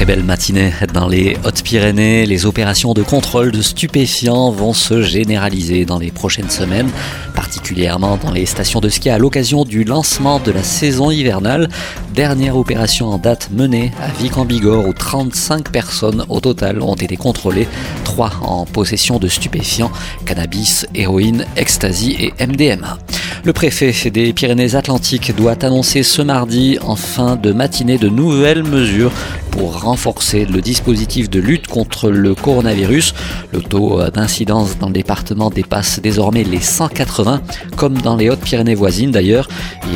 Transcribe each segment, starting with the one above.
Très belle matinée dans les Hautes-Pyrénées. Les opérations de contrôle de stupéfiants vont se généraliser dans les prochaines semaines, particulièrement dans les stations de ski à l'occasion du lancement de la saison hivernale. Dernière opération en date menée à Vic-en-Bigorre où 35 personnes au total ont été contrôlées, 3 en possession de stupéfiants, cannabis, héroïne, ecstasy et MDMA. Le préfet des Pyrénées-Atlantiques doit annoncer ce mardi en fin de matinée de nouvelles mesures pour renforcer le dispositif de lutte contre le coronavirus. Le taux d'incidence dans le département dépasse désormais les 180, comme dans les Hautes-Pyrénées voisines d'ailleurs.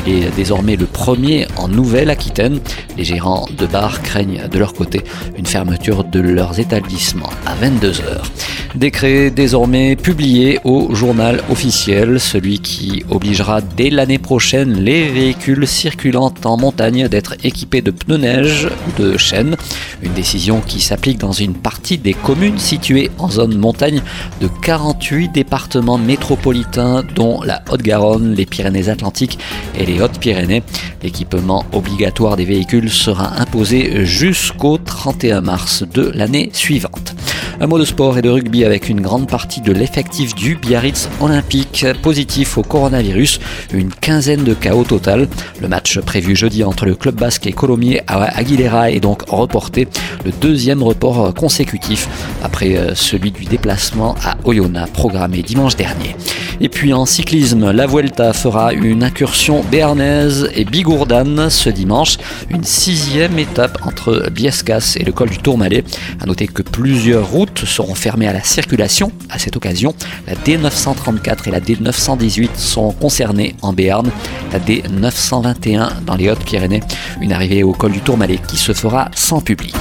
Il est désormais le premier en Nouvelle-Aquitaine. Les gérants de bars craignent de leur côté une fermeture de leurs établissements à 22 heures. Décret désormais publié au journal officiel, celui qui obligera dès l'année prochaine les véhicules circulant en montagne d'être équipés de pneus neige ou de chaînes. Une décision qui s'applique dans une partie des communes situées en zone montagne de 48 départements métropolitains dont la Haute-Garonne, les Pyrénées-Atlantiques et les Hautes-Pyrénées. L'équipement obligatoire des véhicules sera imposé jusqu'au 31 mars de l'année suivante. Un mot de sport et de rugby avec une grande partie de l'effectif du Biarritz Olympique positif au coronavirus, une quinzaine de cas au total. Le match prévu jeudi entre le club basque et Colomiers à Aguilera est donc reporté, le deuxième report consécutif après euh, celui du déplacement à Oyonnax programmé dimanche dernier. Et puis en cyclisme, la Vuelta fera une incursion béarnaise et bigourdane ce dimanche, une sixième étape entre Biescas et le col du Tourmalet. À noter que plusieurs seront fermées à la circulation à cette occasion. La D934 et la D918 sont concernées en Béarn, la D921 dans les Hautes-Pyrénées. Une arrivée au col du Tourmalet qui se fera sans public.